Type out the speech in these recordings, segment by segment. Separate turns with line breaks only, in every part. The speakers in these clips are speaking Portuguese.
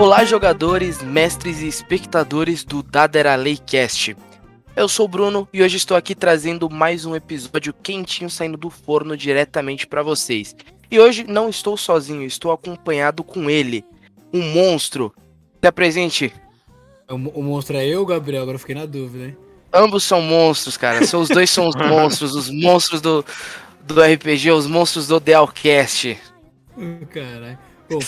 Olá, jogadores, mestres e espectadores do Daderalei Cast. Eu sou o Bruno e hoje estou aqui trazendo mais um episódio quentinho saindo do forno diretamente para vocês. E hoje não estou sozinho, estou acompanhado com ele, um monstro. Se apresente.
O, o monstro é eu, Gabriel? Agora eu fiquei na dúvida, hein?
Ambos são monstros, cara. Os dois são os monstros, os monstros do, do RPG, os monstros do Delcast.
Caralho. Bom,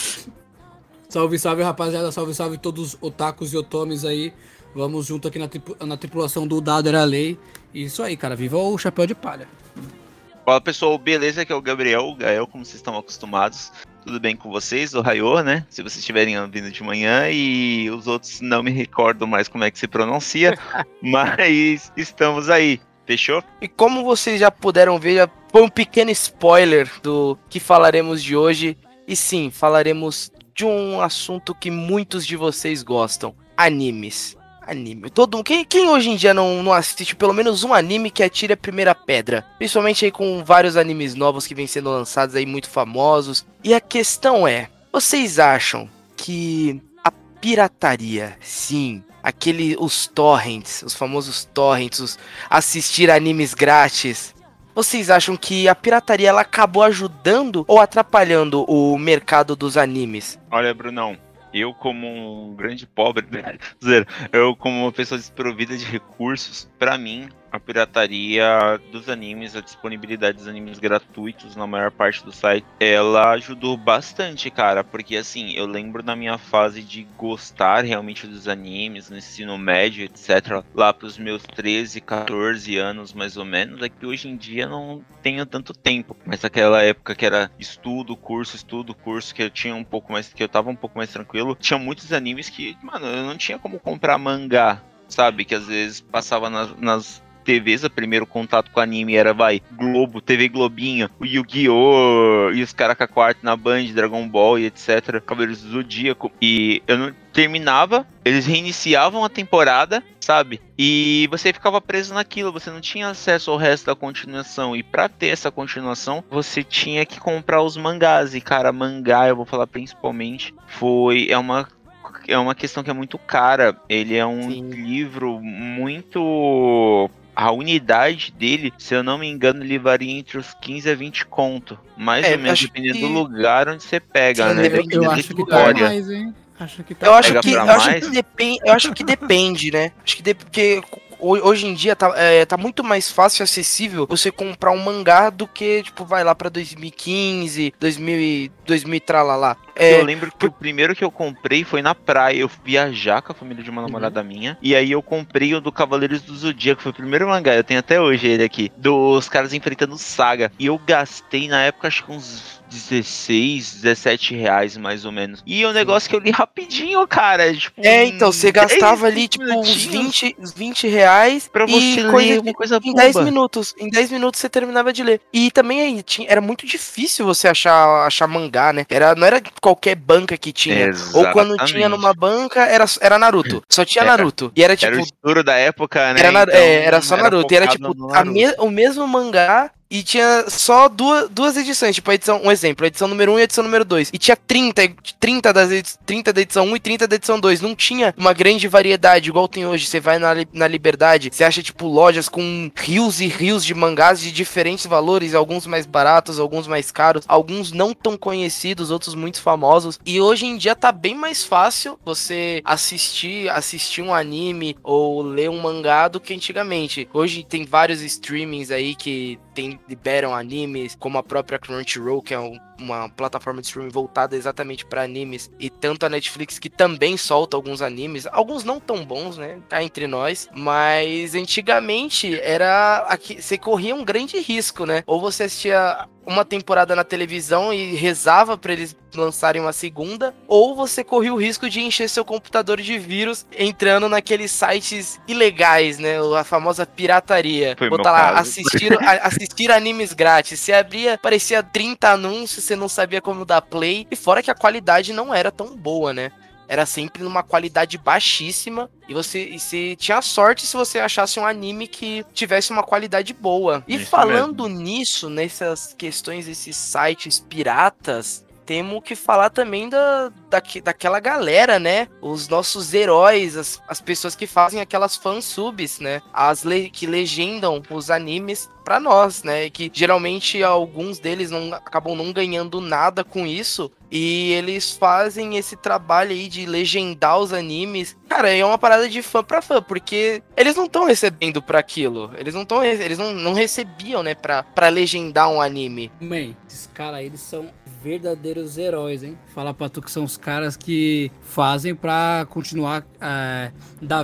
salve, salve, rapaziada. Salve, salve todos os otakus e otomes aí. Vamos junto aqui na, tripu- na tripulação do Dado Era Lei. Isso aí, cara. Viva o chapéu de palha.
Fala pessoal, beleza? Aqui é o Gabriel, o Gael, como vocês estão acostumados. Tudo bem com vocês? O Raio, né? Se vocês estiverem ouvindo de manhã e os outros não me recordam mais como é que se pronuncia, mas estamos aí. Fechou?
E como vocês já puderam ver, já foi um pequeno spoiler do que falaremos de hoje. E sim, falaremos de um assunto que muitos de vocês gostam: animes. Anime. Todo quem, quem hoje em dia não, não assiste pelo menos um anime que atire a primeira pedra? Principalmente aí com vários animes novos que vêm sendo lançados aí muito famosos. E a questão é, vocês acham que a pirataria, sim, aquele os torrents, os famosos torrents, os assistir animes grátis. Vocês acham que a pirataria ela acabou ajudando ou atrapalhando o mercado dos animes?
Olha, Brunão, eu como um grande pobre, zero, eu como uma pessoa desprovida de recursos, pra mim a pirataria dos animes, a disponibilidade dos animes gratuitos na maior parte do site, ela ajudou bastante, cara, porque assim, eu lembro da minha fase de gostar realmente dos animes, no ensino médio, etc, lá pros meus 13, 14 anos mais ou menos, é que hoje em dia não tenho tanto tempo, mas naquela época que era estudo, curso, estudo, curso, que eu tinha um pouco mais, que eu tava um pouco mais tranquilo, tinha muitos animes que, mano, eu não tinha como comprar mangá, sabe, que às vezes passava nas, nas TVs, o primeiro contato com anime era, vai, Globo, TV Globinho, o Yu-Gi-Oh! e os caras com a quarta na Band, Dragon Ball e etc. Cavaleiros do Zodíaco. E eu não terminava, eles reiniciavam a temporada, sabe? E você ficava preso naquilo, você não tinha acesso ao resto da continuação. E pra ter essa continuação, você tinha que comprar os mangás. E, cara, mangá, eu vou falar principalmente, foi. É uma é uma questão que é muito cara. Ele é um
Sim.
livro muito. A unidade dele, se eu não me engano, ele varia entre os 15 a 20 conto. Mais
É,
ou menos,
acho
dependendo
que-
do lugar onde você pega,
Sim,
né?
Eu,
Dependendo da
acho que tá
história.
mais, hein? Acho que tá
Eu acho que, eu acho
mais?
que depende, eu acho que depende, né? Acho que de, porque hoje em dia tá, é, tá muito mais fácil e acessível você comprar um mangá do que, tipo, vai lá pra 2015, 2000 e 2000 e tralalá. É,
eu lembro que o primeiro que eu comprei foi na praia. Eu fui viajar com a família de uma namorada minha. E aí eu comprei o do Cavaleiros do Zodíaco. Foi o primeiro mangá. Eu tenho até hoje ele aqui. Dos caras enfrentando Saga. E eu gastei na época acho que uns 16, 17 reais mais ou menos. E é um negócio que eu li rapidinho, cara. Tipo,
é, então, você gastava
10
ali, tipo, uns
minutinhos
20, uns 20 reais
pra você ler
coisa Em 10
boba.
minutos. Em 10 minutos você terminava de ler. E também aí, tinha, era muito difícil você achar, achar mangá, né? Era, não era qualquer banca que tinha. Ou quando tinha
Exatamente.
numa banca, era, era Naruto. Só tinha
Era-
Naruto. E era tipo.
Era o estouro da época, né?
Era, Naru-
Então,
é, era só Naruto. E era tipo me- o mesmo mangá. E tinha só duas, duas edições, tipo a edição, um exemplo, a edição número 1 e a edição número 2. E tinha 30, 30, das edi 30 da edição 1 e 30 da edição 2. Não tinha uma grande variedade, igual tem hoje. Você vai na, na Liberdade, você acha, tipo, lojas com rios e rios de mangás de diferentes valores, alguns mais baratos, alguns mais caros, alguns não tão conhecidos, outros muito famosos. E hoje em dia tá bem mais fácil você assistir, assistir um anime ou ler um mangá do que antigamente. Hoje tem vários streamings aí que tem, liberam animes, como a própria Crunchyroll, que é um- uma plataforma de streaming voltada exatamente para animes, e tanto a Netflix que também solta alguns animes, alguns não tão bons, né? Tá entre nós, mas antigamente era aqui, você corria um grande risco, né? Ou você assistia uma temporada na televisão e rezava pra eles lançarem uma segunda, ou você corria o risco de encher seu computador de vírus entrando naqueles sites ilegais, né? A famosa pirataria.
Foi
Botar lá,
caso.
assistir, a- assistir animes grátis. Você abria, parecia 30 anúncios, você não sabia como dar play. E fora que a qualidade não era tão boa, né? Era sempre numa qualidade baixíssima. E você, e você tinha sorte se você achasse um anime que tivesse uma qualidade boa. E
Isso
falando nisso, nessas questões, esses sites piratas, temos que falar também da, daqui, daquela galera, né? Os nossos heróis, as, as pessoas que fazem aquelas fansubs, né? As le que legendam os animes para nós, né? Que geralmente alguns deles não acabam não ganhando nada com isso. E eles fazem esse trabalho aí de legendar os animes. Cara, é uma parada de fã pra fã, porque eles não estão recebendo para aquilo. Eles não estão eles não, não recebiam, né, pra, pra legendar um anime.
Man, esses caras eles são verdadeiros heróis, hein? Fala pra tu que são os caras que fazem pra continuar é,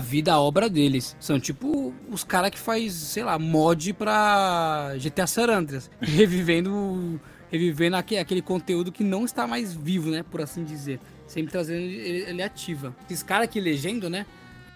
vida à obra deles. São tipo os caras que faz, sei lá, mod pra GTA San Andreas, revivendo revivendo aquele, aquele conteúdo que não está mais vivo, né, por assim dizer. Sempre trazendo ele, ele ativa. Esses caras que legendo, né,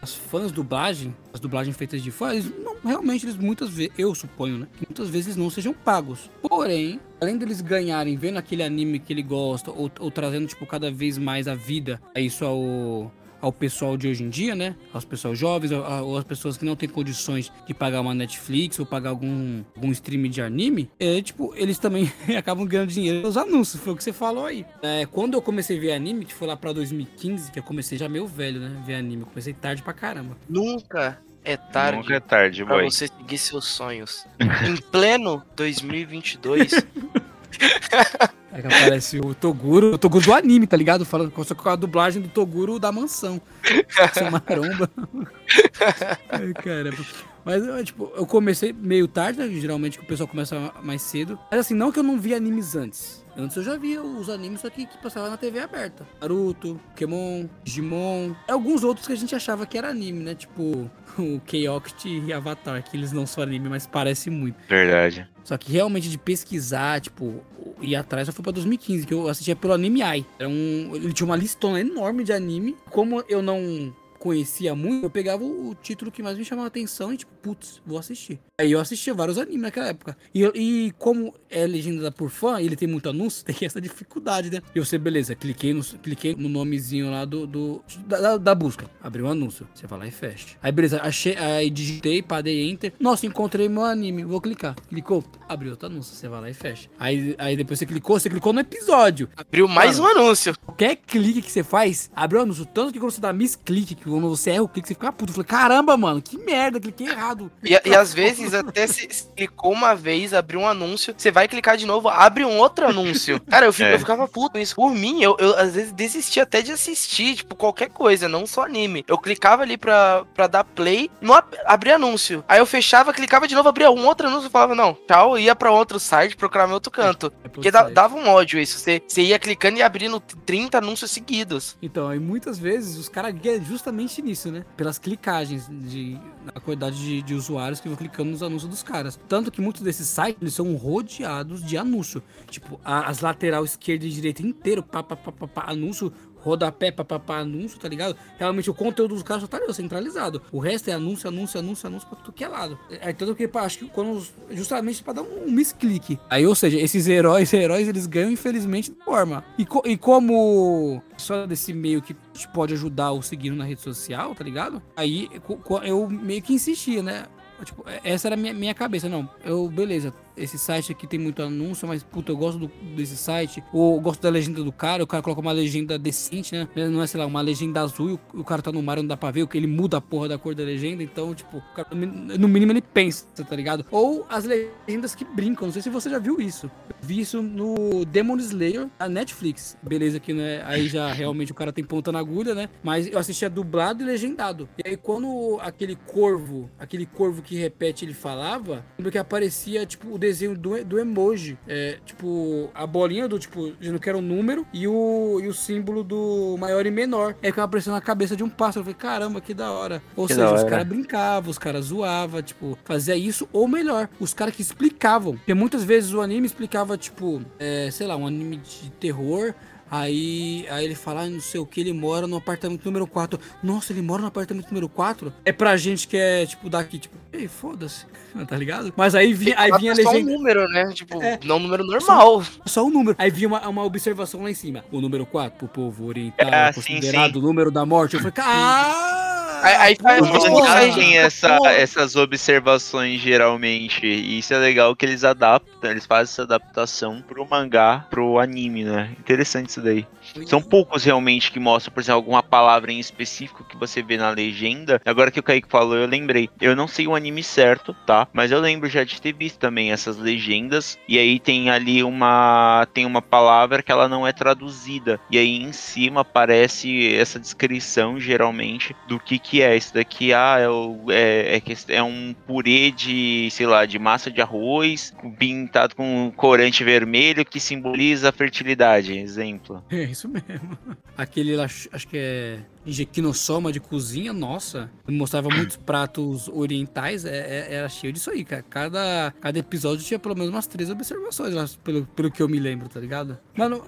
as fãs dublagem, as dublagens feitas de fã, eles não, realmente eles muitas vezes, eu suponho, né, que muitas vezes não sejam pagos. Porém, além deles ganharem vendo aquele anime que ele gosta ou, ou trazendo tipo cada vez mais a vida a isso ao ao pessoal de hoje em dia, né? Aos pessoal jovens, ou às pessoas que não têm condições de pagar uma Netflix ou pagar algum, algum stream de anime, é, tipo, eles também acabam ganhando dinheiro nos anúncios, foi o que você falou aí. É, quando eu comecei a ver anime, que foi lá pra 2015, que eu comecei já meio velho, né? Ver anime, eu comecei tarde pra caramba.
Nunca é tarde.
Nunca é tarde,
pra
boy.
você seguir seus sonhos. em pleno 2022.
Aí que aparece o Toguro, o Toguro do anime, tá ligado? Falando só com a dublagem do Toguro da mansão. Essa maromba. Ai, caramba. Mas, eu, tipo, eu comecei meio tarde, né? geralmente que o pessoal começa mais cedo. Mas assim, não que eu não vi animes antes. Antes eu já via os animes só que, passavam na TV aberta. Naruto, Pokémon, Digimon. Alguns outros que a gente achava que era anime, né? Tipo o K-Oct e Avatar, que eles não são anime, mas parece muito.
Verdade.
Só que realmente de pesquisar, tipo, ir atrás só foi pra 2015, que eu assistia pelo Anime Eye. Era um, ele tinha uma listona enorme de anime. Como eu não conhecia muito, eu pegava o título que mais me chamava a atenção e tipo, putz, vou assistir. Aí eu assistia vários animes naquela época. E, e como é legendada por fã e ele tem muito anúncio, tem essa dificuldade, né? E você, beleza, cliquei no, cliquei no nomezinho lá do, do da, da, busca. Abriu um anúncio. Você vai lá e fecha. Aí beleza, achei, aí digitei, padei enter. Nossa, encontrei meu anime. Vou clicar. Clicou, abriu outro anúncio. Você vai lá e fecha. Aí, aí depois você clicou, você clicou no episódio.
Abriu mais Mano, um anúncio.
Qualquer clique que você faz, abriu um anúncio. Tanto que quando você dá misclick, que quando você erra o clique, você fica puto. Eu falei, caramba, mano, que merda, cliquei errado.
E, e às vezes até se, se, clicou uma vez, abriu um anúncio, você vai clicar de novo, abre um outro anúncio. Cara, eu, fico, é. eu ficava puto isso. Por mim, eu, eu às vezes desistia até de assistir, tipo, qualquer coisa, não só anime. Eu clicava ali pra, pra dar play, não ab abria anúncio. Aí eu fechava, clicava de novo, abria um outro anúncio e falava, não, tchau, ia pra outro site, procurar meu outro canto. É, é Porque da, dava um ódio isso. Você, você ia clicando e abrindo 30 anúncios seguidos.
Então, aí muitas vezes os caras ganham justamente nisso, né? Pelas clicagens de a quantidade de, de, usuários que vão clicando nos anúncios dos caras. Tanto que muitos desses sites eles são rodeados de anúncio. Tipo, a, as lateral esquerda e direita inteiro, pá, pá, pá, pá, anúncio rodapé, papapá, anúncio, tá ligado? Realmente o conteúdo dos caras só tá ali, centralizado. O resto é anúncio, anúncio, anúncio, anúncio pra tudo que é lado. É tanto que, acho que quando. Justamente pra dar um, misclick. Aí, ou seja, esses heróis, heróis, eles ganham, infelizmente, de forma. E, co e como só desse meio que pode ajudar o seguindo na rede social, tá ligado? Aí eu meio que insistia, né? Tipo, essa era a minha, minha cabeça. Não, eu, beleza, esse site aqui tem muito anúncio, mas puta, eu gosto do, desse site. Ou gosto da legenda do cara, o cara coloca uma legenda decente, né? Não é, sei lá, uma legenda azul e o, cara tá no mar não dá pra ver, que ele muda a porra da cor da legenda. Então, tipo, cara, no mínimo ele pensa, tá ligado? Ou as legendas que brincam. Não sei se você já viu isso. Eu vi isso no Demon Slayer, a Netflix. Beleza, que né? Aí já realmente o cara tem ponta na agulha, né? Mas eu assistia dublado e legendado. E aí quando aquele corvo, aquele corvo que repete, ele falava, lembro que aparecia, tipo, desenho do, do emoji. É, tipo, a bolinha do, tipo, dizendo que era um número e o, e o símbolo do maior e menor. Aí ficava aparecendo na cabeça de um pássaro. Eu falei, caramba, que da hora. Ou que seja, os caras brincavam, os caras zoavam, tipo, fazia isso, ou melhor, os caras que explicavam. Porque muitas vezes o anime explicava, tipo, é, sei lá, um anime de terror. Aí, aí ele fala, ah, não sei o que, ele mora no apartamento número 4. Nossa, ele mora no apartamento número 4? É pra gente que é, tipo, daqui, tipo, ei, foda-se, tá ligado? Mas aí vinha, aí vinha a legenda.
Só um número, né? Tipo, é, não um número normal.
Só, só um número. Aí vinha uma, uma observação lá em cima. O número 4, pro povo oriental, é, considerado sim, sim. o número da morte. Eu falei, ah!
Aí, aí faz-
Os mangás têm essa, essas observações geralmente. E isso é legal que eles adaptam, eles fazem essa adaptação pro mangá, pro anime, né? Interessante isso daí. São poucos realmente que mostram, por exemplo, alguma palavra em específico que você vê na legenda. Agora que o Kaique falou, eu lembrei. Eu não sei o anime certo, tá? Mas eu lembro já de ter visto também essas legendas. E aí tem ali uma. Tem uma palavra que ela não é traduzida. E aí em cima aparece essa descrição, geralmente, do que que é. Isso daqui, ah, é, o- é, é, que- é um purê de, sei lá, de massa de arroz, pintado com um corante vermelho que simboliza a fertilidade. Exemplo.
É isso mesmo. Aquele lá, acho que é Injequinosoma de cozinha, nossa. Mostrava muitos pratos orientais, é- é- era cheio disso aí, cara. Cada, cada episódio tinha pelo menos umas três observações, lá, pelo, pelo que eu me lembro, tá ligado? Mano,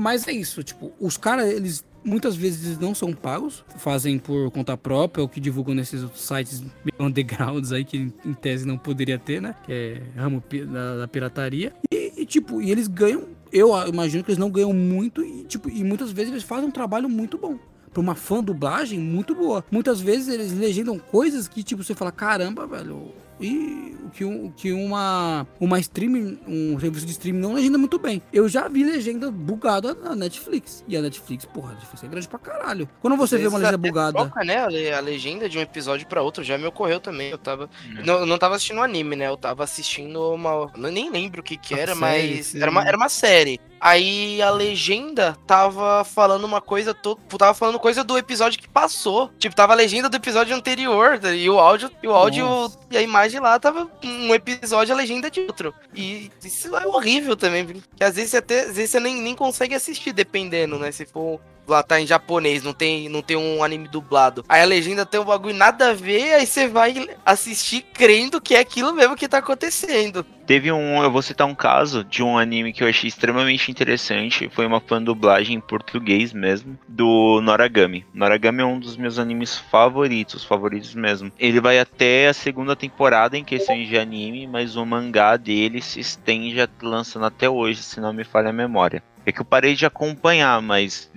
mas é isso, tipo, os caras, eles muitas vezes não são pagos, fazem por conta própria, ou que divulgam nesses outros sites undergrounds aí, que em tese não poderia ter, né? Que é ramo da, da pirataria. E, e, tipo, e eles ganham, eu imagino que eles não ganham muito, e, tipo, e muitas vezes eles fazem um trabalho muito bom. Pra uma fã dublagem muito boa. Muitas vezes eles legendam coisas que, tipo, você fala, caramba, velho. E o que, um, que uma, uma streaming, um serviço de streaming não legenda muito bem. Eu já vi legenda bugada na Netflix. E a Netflix, porra, a Netflix é grande pra caralho. Quando você vê uma legenda bugada.
Troca, né, a le- a legenda de um episódio pra outro, já me ocorreu também. Eu tava.
É.
Não, eu não tava assistindo um anime, né? Eu tava assistindo uma. Eu nem lembro o que que era,
série,
mas. Era uma, era uma série. Aí a legenda tava falando uma coisa. To... Tava falando coisa do episódio que passou. Tipo, tava a legenda do episódio anterior. tá? E o áudio. E o áudio.
Nossa.
E a imagem lá tava um episódio, a legenda de outro. E isso é horrível também, viu? Que às vezes você até. Às vezes você nem, nem consegue assistir, dependendo, né? Se for lá tá em japonês, não tem, não tem um anime dublado. Aí a legenda tem um bagulho nada a ver, aí você vai assistir crendo que é aquilo mesmo que tá acontecendo.
Teve um, eu vou citar um caso de um anime que eu achei extremamente interessante. Foi uma fã dublagem em português mesmo, do Noragami. Noragami é um dos meus animes favoritos, favoritos mesmo. Ele vai até a segunda temporada em questões de anime, mas o mangá dele se estende lançando até hoje, se não me falha a memória. É que eu parei de acompanhar, mas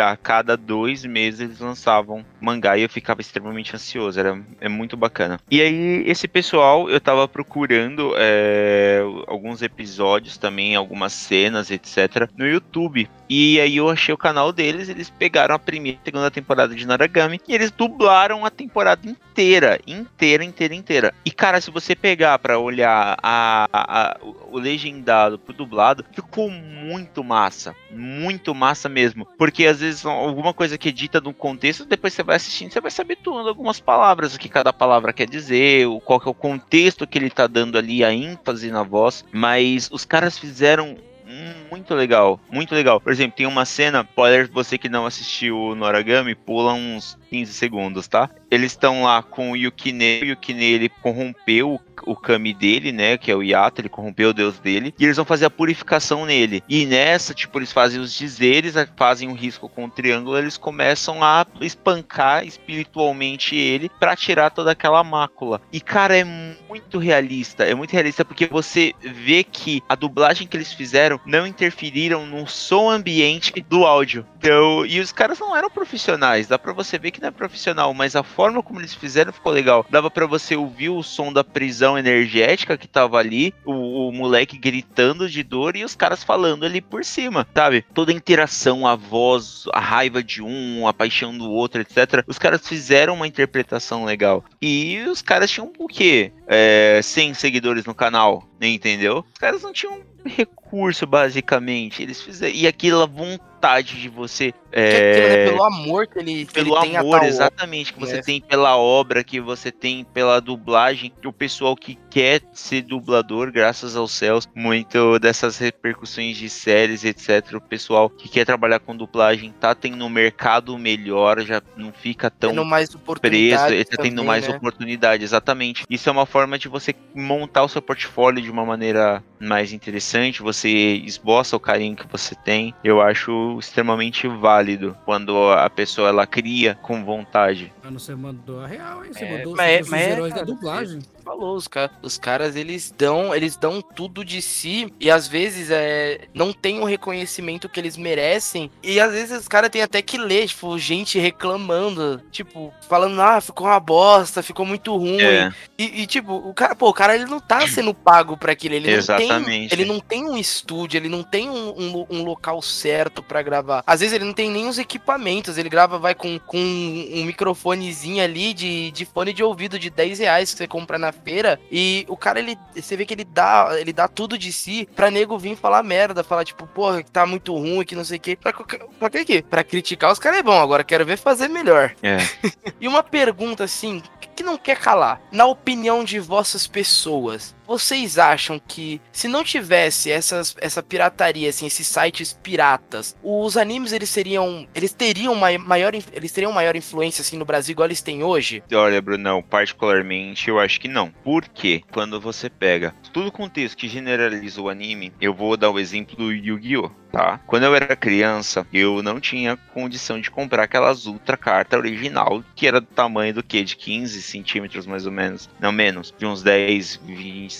a cada dois meses eles lançavam mangá e eu ficava extremamente ansioso, era é muito bacana. E aí, esse pessoal, eu tava procurando é, alguns episódios também, algumas cenas, etc, no YouTube. E aí eu achei o canal deles, eles pegaram a primeira e segunda temporada de Naragami e eles dublaram a temporada inteira, inteira, inteira, inteira. E cara, se você pegar pra olhar a, a- a- o legendado pro dublado, ficou muito massa, muito massa mesmo. Porque às vezes alguma coisa que é dita no contexto, depois você vai assistindo, você vai saber tudo, algumas palavras, o que cada palavra quer dizer, o- qual que é o contexto que ele tá dando ali, a ênfase na voz. Mas os caras fizeram Hum, muito legal, muito legal. Por exemplo, tem uma cena, spoiler, você que não assistiu o Noragami, pula uns 15 segundos, tá? Eles estão lá com o Yukine, o Yukine ele corrompeu o, Kami dele, né, que é o Yato, ele corrompeu o deus dele, e eles vão fazer a purificação nele. E nessa, tipo, eles fazem os dizeres, a- fazem um risco com o triângulo, eles começam a espancar espiritualmente ele pra tirar toda aquela mácula. E cara, é muito realista, é muito realista porque você vê que a dublagem que eles fizeram não interferiram no som ambiente do áudio. Então, e os caras não eram profissionais, dá pra você ver que não é profissional, mas a forma como eles fizeram ficou legal. Dava pra você ouvir o som da prisão energética que tava ali, o, o moleque gritando de dor e os caras falando ali por cima, sabe? Toda a interação, a voz, a raiva de um, a paixão do outro, etc. Os caras fizeram uma interpretação legal. E os caras tinham o quê? É, 100 seguidores no canal, entendeu? Os caras não tinham recurso, basicamente. Eles fizeram. E aquela vontade de você.
É né,
É,
pelo amor que ele, que
pelo
ele tem a
amor, exatamente, que você
né?
tem pela obra, que você tem pela dublagem, o pessoal que quer ser dublador, graças aos céus, muito dessas repercussões de séries, etc. O pessoal que quer trabalhar com dublagem tá tendo um mercado melhor, já não fica tão
tendo mais
preso,
oportunidades
ele tá tendo
também,
mais
né?
oportunidade, exatamente. Isso é uma forma de você montar o seu portfólio de uma maneira mais interessante, você esboça o carinho que você tem. Eu acho extremamente válido quando a pessoa ela cria com vontade.
Mano, você mandou a real, hein? Você
É,
mandou
mas é-
os
mas é,
heróis da
cara,
dublagem.
Falou, os, ca os caras eles dão, eles dão tudo de si e às vezes é, não tem o reconhecimento que eles merecem. E às vezes os caras têm até que ler, tipo, gente reclamando, tipo, falando, ah, ficou uma bosta, ficou muito ruim. É. E, e, tipo, o cara, pô, o cara ele não tá sendo pago para aquilo, ele Exatamente. não tem, ele não tem um estúdio, ele não tem um, um, um local certo para gravar. Às vezes ele não tem nem os equipamentos, ele grava, vai com, com um microfonezinho ali de, de fone de ouvido de 10 reais que você compra na feira e o cara, ele, você vê que ele dá, ele dá tudo de si pra nego vir falar merda, falar tipo, porra, que tá muito ruim, que não sei o quê. Pra, pra quê? Pra criticar os caras é bom, agora quero ver fazer melhor.
É.
e uma pergunta assim, que não quer calar. Na opinião de vossas pessoas, vocês acham que se não tivesse essas, essa pirataria, assim, esses sites piratas, os animes eles seriam, eles teriam maior, eles teriam maior influência assim no Brasil igual eles têm hoje?
Olha, Brunão, particularmente eu acho que não. Por quê? Quando você pega todo o contexto que generaliza o anime, eu vou dar o exemplo do Yu-Gi-Oh, tá? Quando eu era criança, eu não tinha condição de comprar aquelas ultra carta original, que era do tamanho do que? De 15 centímetros mais ou menos, não menos, de uns 10, 20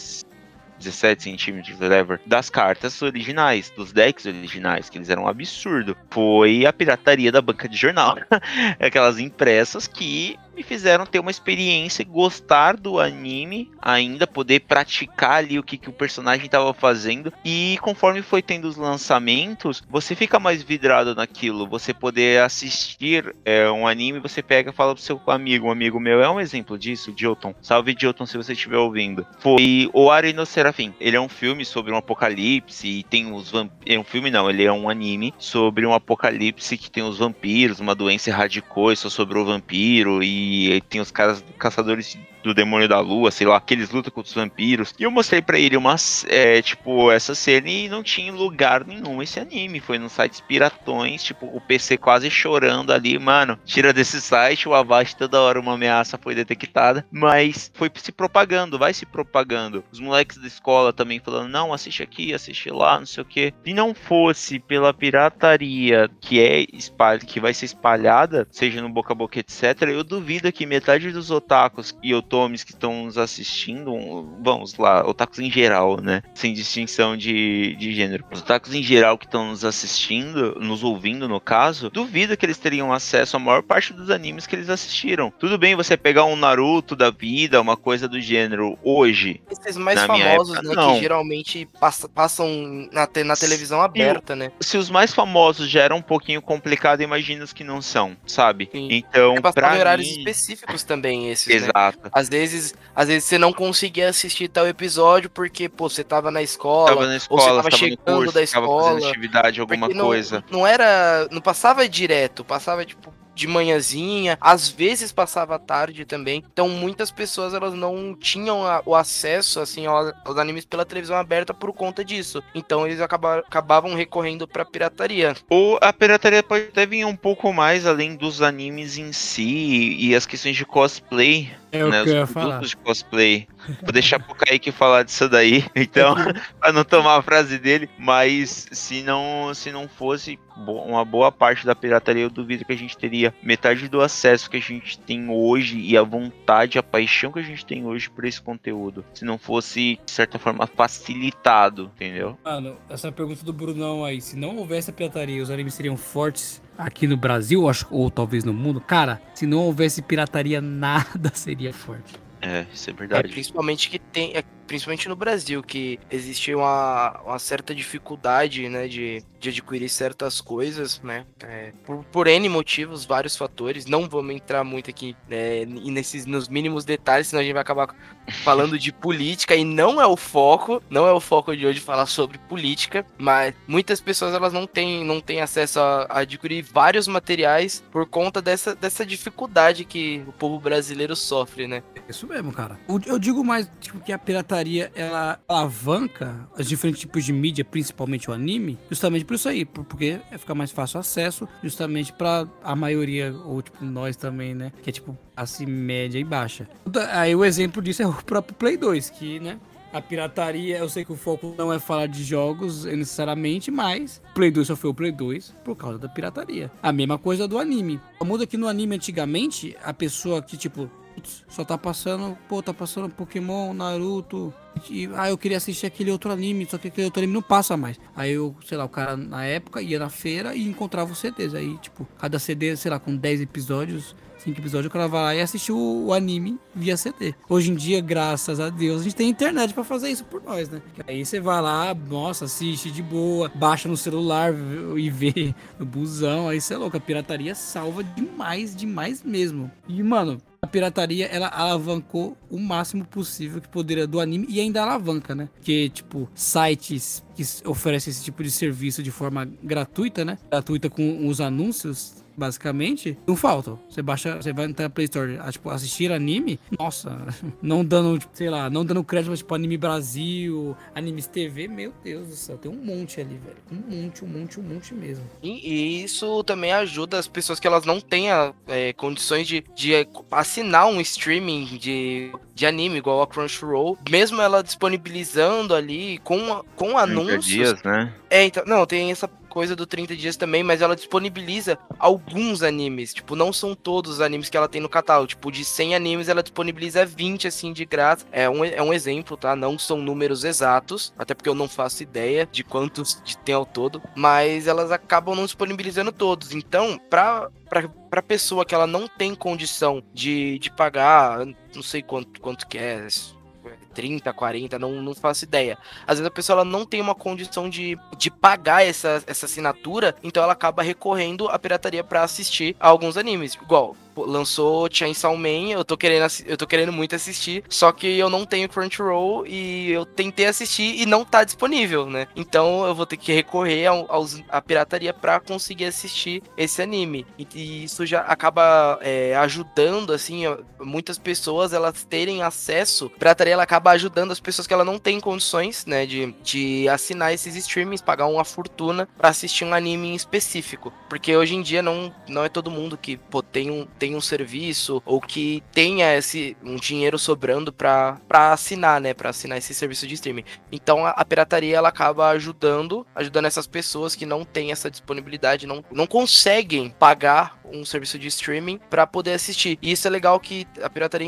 17 centímetros, whatever, das cartas originais, dos decks originais, que eles eram um absurdo. Foi a pirataria da banca de jornal. Aquelas impressas que me fizeram ter uma experiência gostar do anime, ainda poder praticar ali o que, que o personagem estava fazendo. E conforme foi tendo os lançamentos, você fica mais vidrado naquilo. Você poder assistir é, um anime, você pega e fala pro seu amigo, um amigo meu é um exemplo disso, Jotun. Salve Jotun se você estiver ouvindo. Foi o Arino Serafim. Ele é um filme sobre um apocalipse e tem os vampiros. É um filme não, ele é um anime sobre um apocalipse que tem os vampiros, uma doença erradicou e só sobrou vampiro e e tem os caras caçadores do demônio da lua, sei lá, que eles lutam contra os vampiros. E eu mostrei para ele uma, é, tipo, essa cena e não tinha lugar nenhum esse anime. Foi nos sites piratões, tipo, o PC quase chorando ali, mano. Tira desse site, o Avast toda hora uma ameaça foi detectada, mas foi se propagando, vai se propagando. Os moleques da escola também falando, não, assiste aqui, assiste lá, não sei o que. Se não fosse pela pirataria que é que vai ser espalhada, seja no boca a boca, etc., eu duvido que metade dos otakus e eu otakutomes que estão nos assistindo, vamos lá, otakus em geral, né? Sem distinção de, de gênero. Os otakus em geral que estão nos assistindo, nos ouvindo no caso, duvido que eles teriam acesso à maior parte dos animes que eles assistiram. Tudo bem você pegar um Naruto da vida, uma coisa do gênero, hoje.
Esses mais famosos, época, né? Não. Que geralmente passam na, te, na televisão aberta, né?
Se os mais famosos já eram um pouquinho complicado, imagina os que não são, sabe? Sim. Então, é
para horários específicos também esses, né?
Exato.
Né? Às vezes, às vezes você não conseguia assistir tal episódio porque, pô, você tava na escola,
tava na escola ou
você tava, tava chegando curso,
da
escola.
Tava atividade, alguma coisa.
Não, não era, não passava direto, passava tipo de manhãzinha, às vezes passava tarde também. Então muitas pessoas elas não tinham a, o acesso assim aos, aos, animes pela televisão aberta por conta disso. Então eles acabaram, acabavam recorrendo para pirataria.
Ou a pirataria pode até vir um pouco mais além dos animes em si e as questões de cosplay.
É né, o que os eu ia falar.
de cosplay. Vou deixar pro Kaique falar disso daí, então, pra não tomar a frase dele. Mas se não, se não fosse uma boa parte da pirataria, eu duvido que a gente teria metade do acesso que a gente tem hoje e a vontade, a paixão que a gente tem hoje por esse conteúdo. Se não fosse, de certa forma, facilitado, entendeu?
Mano, essa pergunta do Brunão aí, se não houvesse a pirataria, os animes seriam fortes aqui no Brasil, ou talvez no mundo, cara, se não houvesse pirataria, nada seria forte.
É, isso é verdade.
É, principalmente que tem, é, principalmente no Brasil, que existe uma, uma certa dificuldade, né, de, de adquirir certas coisas, né, é, por, por N motivos, vários fatores, não vamos entrar muito aqui né, nesses, nos mínimos detalhes, senão a gente vai acabar falando de política, e não é o foco, não é o foco de hoje falar sobre política, mas muitas pessoas, elas não têm, não têm acesso a, a adquirir vários materiais por conta dessa, dessa dificuldade que o povo brasileiro sofre, né.
Isso mesmo, cara. Eu digo mais, tipo, que a pirataria pirataria ela alavanca os diferentes tipos de mídia, principalmente o anime, justamente por isso aí, porque fica mais fácil acesso, justamente para a maioria, ou tipo nós também, né? Que é tipo assim, média e baixa. Aí o exemplo disso é o próprio Play 2, que, né? A pirataria, eu sei que o foco não é falar de jogos necessariamente, mas Play 2 só foi o Play 2 por causa da pirataria. A mesma coisa do anime. Muda que no anime antigamente, a pessoa que, tipo, só tá passando, pô, tá passando Pokémon, Naruto. E, ah, eu queria assistir aquele outro anime, só que aquele outro anime não passa mais. Aí eu, sei lá, o cara na época ia na feira e encontrava os CDs. Aí, tipo, cada CD, sei lá, com 10 episódios, cinco episódios, o cara vai lá e assiste o, o, anime via CD. Hoje em dia, graças a Deus, a gente tem internet para fazer isso por nós, né? Aí você vai lá, nossa, assiste de boa, baixa no celular e vê no busão. Aí você é louco, a pirataria salva demais, demais mesmo. E, mano, a pirataria ela alavancou o máximo possível que poderia do anime e ainda alavanca, né? Que tipo sites que oferecem esse tipo de serviço de forma gratuita, né? Gratuita com os anúncios basicamente, não faltam. Você baixa, você vai entrar na Play Store, ah, tipo, assistir anime, nossa, não dando, tipo, sei lá, não dando crédito, mas, tipo, Anime Brasil, Animes TV, meu Deus do céu, tem um monte ali, velho. Um monte, um monte, um monte mesmo.
E, e isso também ajuda as pessoas que elas não têm é, condições de, de assinar um streaming de, de anime, igual a Crunchyroll, mesmo ela disponibilizando ali com, com anúncios. Dias,
né?
É, então, não, tem essa coisa do 30 dias também, mas ela disponibiliza alguns animes. Tipo, não são todos os animes que ela tem no catálogo. Tipo, de 100 animes, ela disponibiliza 20, assim, de graça. É um, é um exemplo, tá? Não são números exatos, até porque eu não faço ideia de quantos tem ao todo. Mas elas acabam não disponibilizando todos. Então, pra, pra pessoa que ela não tem condição de, de pagar, não sei quanto, quanto que é, 30, 40, não, não faço ideia. Às vezes a pessoa ela não tem uma condição de, de pagar essa, essa assinatura, então ela acaba recorrendo à pirataria para assistir a alguns animes. Igual, lançou Chainsaw Man, eu tô querendo eu tô querendo muito assistir, só que eu não tenho Crunchyroll e eu tentei assistir e não tá disponível, né? Então eu vou ter que recorrer à pirataria para conseguir assistir esse anime. E, e isso já acaba é, ajudando assim muitas pessoas elas terem acesso. A pirataria ela acaba ajudando as pessoas que ela não tem condições, né, de, de assinar esses streamings, pagar uma fortuna para assistir um anime em específico, porque hoje em dia não não é todo mundo que pô, tem um tem um serviço ou que tenha esse um dinheiro sobrando para assinar, né, para assinar esse serviço de streaming. Então a, a, pirataria ela acaba ajudando, ajudando essas pessoas que não têm essa disponibilidade, não, não conseguem pagar um serviço de streaming para poder assistir. E isso é legal que a pirataria,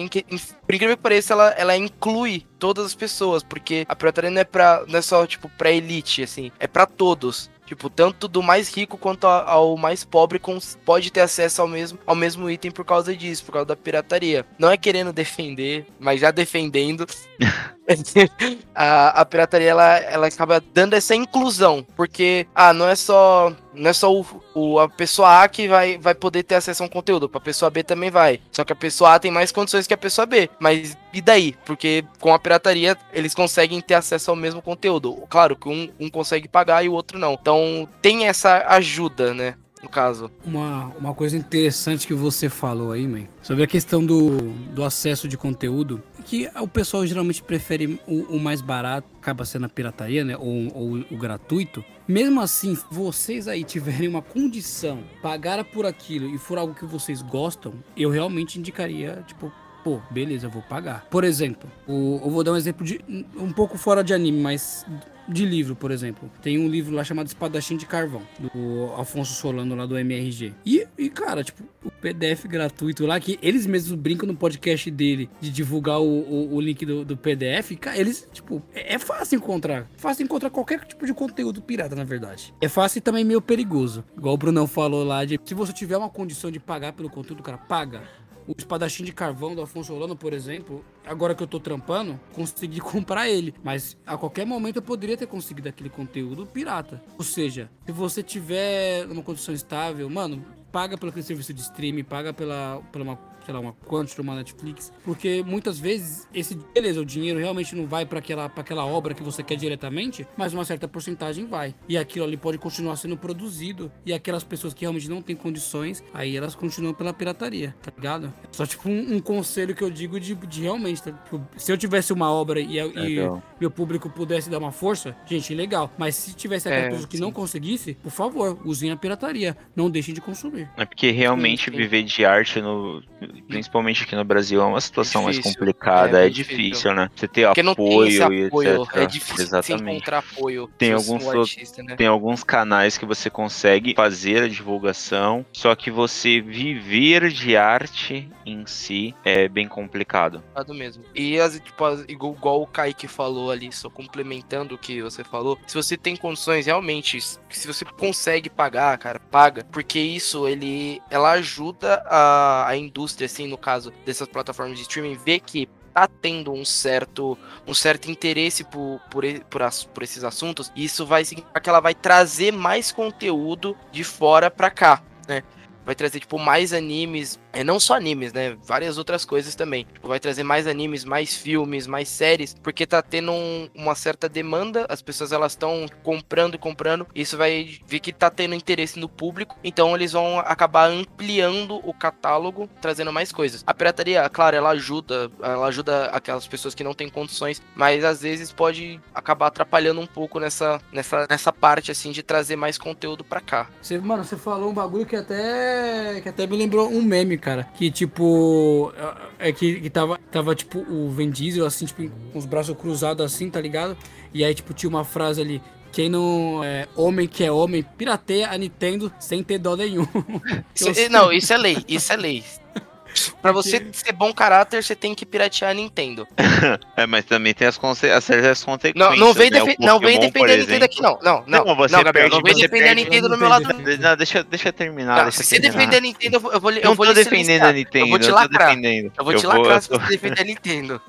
por incrível que pareça, ela, ela inclui todas as pessoas, porque a pirataria não é, pra, não é só, tipo, pra elite, assim, é para todos. Tipo, tanto do mais rico quanto ao mais pobre pode ter acesso ao mesmo, ao mesmo item por causa disso, por causa da pirataria. Não é querendo defender, mas já defendendo. a, a pirataria ela, ela acaba dando essa inclusão, porque ah, não é só não é só o, o, a pessoa A que vai, vai poder ter acesso a um conteúdo, a pessoa B também vai. Só que a pessoa A tem mais condições que a pessoa B. Mas e daí? Porque com a pirataria eles conseguem ter acesso ao mesmo conteúdo. Claro que um, um consegue pagar e o outro não. Então tem essa ajuda, né? No caso.
Uma, uma coisa interessante que você falou aí, man, sobre a questão do, do acesso de conteúdo, que o pessoal geralmente prefere o, o mais barato, acaba sendo a pirataria, né, ou, ou o gratuito. Mesmo assim, vocês aí tiverem uma condição, pagar por aquilo e for algo que vocês gostam, eu realmente indicaria, tipo, pô, beleza, eu vou pagar. Por exemplo, o, eu vou dar um exemplo de um pouco fora de anime, mas de livro, por exemplo. Tem um livro lá chamado Espadachim de Carvão, do Alfonso Solano lá do MRG. E, e, cara, tipo, o PDF gratuito lá, que eles mesmos brincam no podcast dele de divulgar o, o, o link do, do, PDF, cara, eles, tipo, é, é, fácil encontrar. Fácil encontrar qualquer tipo de conteúdo pirata, na verdade. É fácil e também meio perigoso. Igual o Brunão falou lá, de se você tiver uma condição de pagar pelo conteúdo, cara, paga o espadachim de carvão do Afonso Solano, por exemplo, agora que eu tô trampando, consegui comprar ele. Mas a qualquer momento eu poderia ter conseguido aquele conteúdo pirata. Ou seja, se você tiver uma condição estável, mano, paga pelo serviço de streaming, paga pela, pela uma sei lá, uma Quantity, uma Netflix, porque muitas vezes esse, beleza, o dinheiro realmente não vai para aquela, pra aquela obra que você quer diretamente, mas uma certa porcentagem vai. E aquilo ali pode continuar sendo produzido, e aquelas pessoas que realmente não têm condições, aí elas continuam pela pirataria, tá ligado? Só tipo um, um conselho que eu digo de, de realmente, tá? tipo, se eu tivesse uma obra e, e meu público pudesse dar uma força, gente, legal. Mas se tivesse aquela é, pessoa que sim. não conseguisse, por favor, usem a pirataria, não deixem de consumir.
É porque realmente sim, sim. viver de arte no principalmente aqui no Brasil, é uma situação mais
difícil.
complicada,
É
é, difícil,
difícil.
né? Você ter
Porque
apoio, e
apoio.
etc.
É difícil
Exatamente.
encontrar apoio.
Tem alguns
artista, né?
Tem alguns canais que você consegue fazer a divulgação, só que você viver de arte em si é bem complicado.
complicado mesmo. E as, tipo, as- igual, igual o Kaique falou ali, só complementando o que você falou, se você tem condições realmente, se você consegue pagar, cara, paga, porque isso ele ela ajuda a, a indústria, assim, no caso dessas plataformas de streaming, ver que tá tendo um certo um certo interesse por, por, por, as- por esses assuntos, e isso vai significar que ela vai trazer mais conteúdo de fora pra cá, né? Vai trazer, tipo, mais animes, é, não só animes, né? Várias outras coisas também. Tipo, vai trazer mais animes, mais filmes, mais séries, porque tá tendo um- uma certa demanda, as pessoas elas estão comprando e comprando, isso vai ver que tá tendo interesse no público, então eles vão acabar ampliando o catálogo, trazendo mais coisas. A pirataria, claro, ela ajuda, ela ajuda aquelas pessoas que não têm condições, mas às vezes pode acabar atrapalhando um pouco nessa, nessa, nessa parte, assim, de trazer mais conteúdo pra cá.
Você, mano, você falou um bagulho que até. Que até me lembrou um meme, cara. Que tipo. É que, que tava, tava tipo o Vin Diesel, assim, tipo, com os braços cruzados assim, tá ligado? E aí, tipo, tinha uma frase ali. Quem não é homem que é homem, pirateia a Nintendo sem ter dó nenhum.
Não, isso é lei, isso é lei. Pra você ser bom caráter, você tem que piratear a Nintendo.
É, mas também tem as, conse as certas
Não,
consequências.
não vem,
né?
Defe não vem defender a Nintendo aqui, não. Não, não.
Não, você
não, Gabriel, não vem defender a Nintendo do meu lado. Não,
Não, deixa, deixa eu terminar. deixa
se você defender a Nintendo, eu vou, eu vou,
Eu não
vou
defendendo a Nintendo.
Eu vou te
não
lacrar. Eu vou te lacrar se você defender a Nintendo.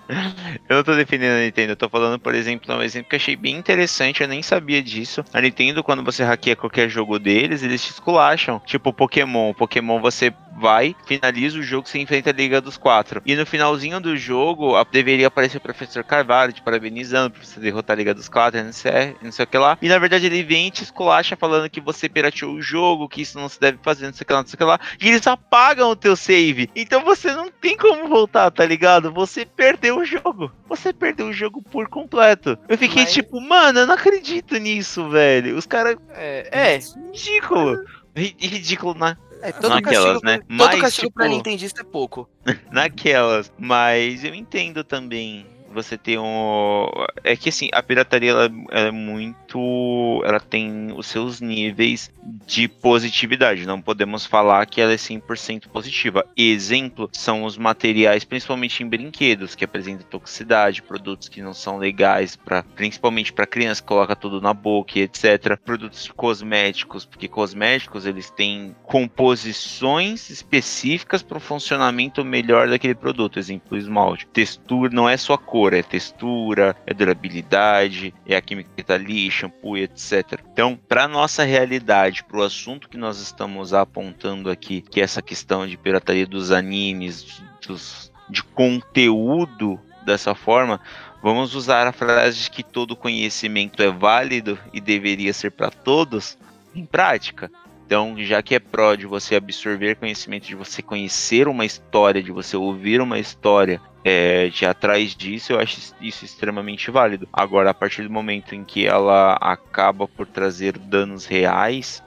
Eu não tô defendendo a Nintendo, eu tô falando, por exemplo, um exemplo que eu achei bem interessante, eu nem sabia disso. A Nintendo, quando você hackeia qualquer jogo deles, eles te esculacham. Tipo Pokémon. Pokémon você vai, finaliza o jogo, você enfrenta a Liga dos Quatro. E no finalzinho do jogo, deveria aparecer o Professor Carvalho te parabenizando por você derrotar a Liga dos Quatro, não sei, não sei o que lá. E na verdade ele vem e te esculacha falando que você pirateou o jogo, que isso não se deve fazer, não sei o que lá, não sei o que lá. E eles apagam o teu save. Então você não tem como voltar, tá ligado? Você perdeu o jogo. Você perdeu o jogo por completo. Eu fiquei
Mas-
tipo, mano, eu não acredito nisso, velho. Os caras.
É, é,
Ridículo. Ri- Ridículo na,
é todo
Naquelas,
castigo,
né?
todo
Mas,
castigo pra
tipo,
Nintendista é pouco.
naquelas. Mas eu entendo também você ter um. É que assim, a pirataria ela, ela é muito. Ela tem os seus níveis de positividade. Não podemos falar que ela é 100% positiva. Exemplo são os materiais, principalmente em brinquedos, que apresentam toxicidade, produtos que não são legais, pra, principalmente para criança, que coloca tudo na boca etc. Produtos cosméticos, porque cosméticos eles têm composições específicas para o funcionamento melhor daquele produto. Exemplo, esmalte. Textura não é só a cor, é textura, é durabilidade, é a química que tá ali, shampoo etc. Então, para nossa realidade, para o assunto que nós estamos apontando aqui, que é essa questão de pirataria dos animes, dos, de conteúdo dessa forma, vamos usar a frase de que todo conhecimento é válido e deveria ser para todos em prática. Então, já que é pró de você absorver conhecimento, de você conhecer uma história, de você ouvir uma história, é, de atrás disso, eu acho isso extremamente válido. Agora, a partir do momento em que ela acaba por trazer danos reais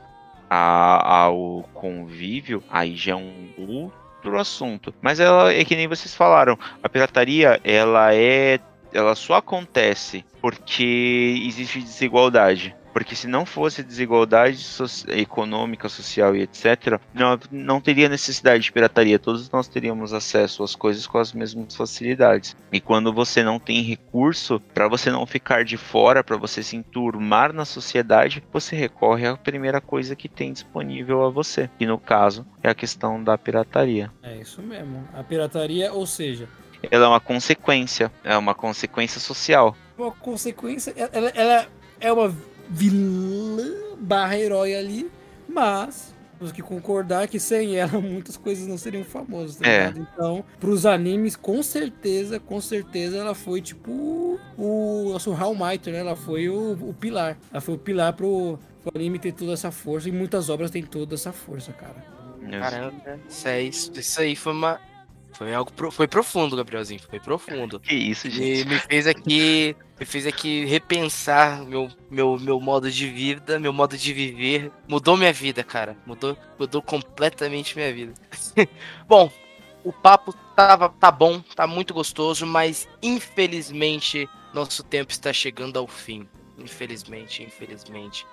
a- ao convívio, aí já é um outro assunto. Mas ela é que nem vocês falaram, a pirataria, ela é. Ela só acontece porque existe desigualdade. Porque se não fosse desigualdade so- econômica, social e etc., não, não teria necessidade de pirataria. Todos nós teríamos acesso às coisas com as mesmas facilidades. E quando você não tem recurso, para você não ficar de fora, para você se enturmar na sociedade, você recorre à primeira coisa que tem disponível a você. E no caso, é a questão da pirataria.
É isso mesmo. A pirataria, ou seja,
Ela é uma consequência, é uma consequência social.
uma consequência. Ela, ela é uma vilã barra herói ali, mas temos que concordar que sem ela muitas coisas não seriam famosas, tá
É.
ligado? Então, pros animes, com certeza, com certeza ela foi tipo o nosso Hall né? Ela foi o, o pilar. Ela foi o pilar pro, pro anime ter toda essa força e muitas obras têm toda essa força, cara.
Caramba, isso aí, isso aí foi uma. Foi algo pro- foi profundo, Gabrielzinho. Foi profundo.
Que isso,
E
gente.
me fez aqui. Me fez aqui repensar meu, meu, meu modo de vida, meu modo de viver. Mudou minha vida, cara. Mudou, mudou completamente minha vida. Bom, o papo tava, tá bom, tá muito gostoso, mas infelizmente nosso tempo está chegando ao fim. Infelizmente, infelizmente.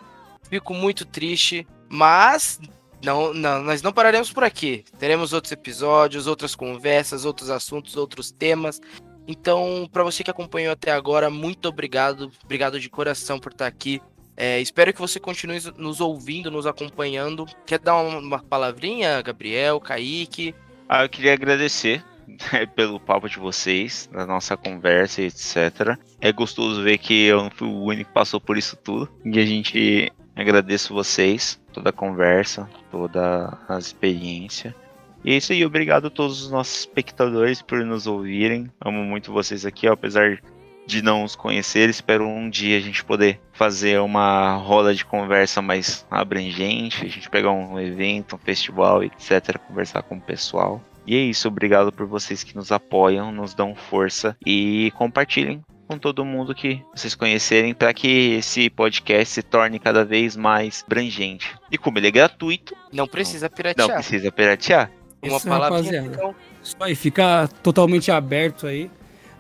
Fico muito triste, mas não, não, nós não pararemos por aqui. Teremos outros episódios, outras conversas, outros assuntos, outros temas. Então, para você que acompanhou até agora, muito obrigado. Obrigado de coração por estar aqui. É, espero que você continue nos ouvindo, nos acompanhando. Quer dar uma, uma palavrinha, Gabriel, Kaique?
Ah, eu queria agradecer né, pelo papo de vocês, da nossa conversa, etc. É gostoso ver que eu não fui o único que passou por isso tudo. E a gente agradeço vocês, toda a conversa, toda a experiência. E é isso aí, obrigado a todos os nossos espectadores por nos ouvirem. Amo muito vocês aqui, apesar de não os conhecer. Espero um dia a gente poder fazer uma roda de conversa mais abrangente, a gente pegar um evento, um festival, etc, conversar com o pessoal. E é isso, obrigado por vocês que nos apoiam, nos dão força e compartilhem com todo mundo que vocês conhecerem para que esse podcast se torne cada vez mais abrangente. E como ele é gratuito,
não precisa piratear.
Não precisa piratear.
Uma palavra. Então... Isso aí, fica totalmente aberto aí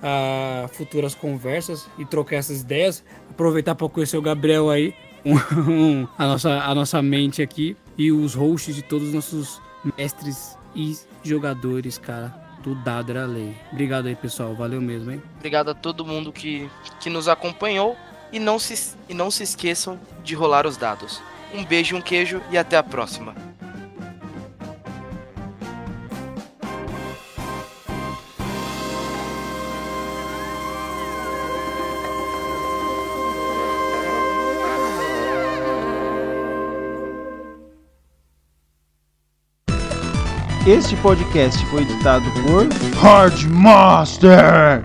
a futuras conversas e trocar essas ideias. Aproveitar para conhecer o Gabriel aí, a, nossa, a nossa mente aqui e os hosts de todos os nossos mestres e jogadores, cara, do Dado era Lei. Obrigado aí, pessoal. Valeu mesmo, hein?
Obrigado a todo mundo que, que nos acompanhou e não, se, e não se esqueçam de rolar os dados. Um beijo, um queijo e até a próxima.
Este podcast foi editado por Hardmaster.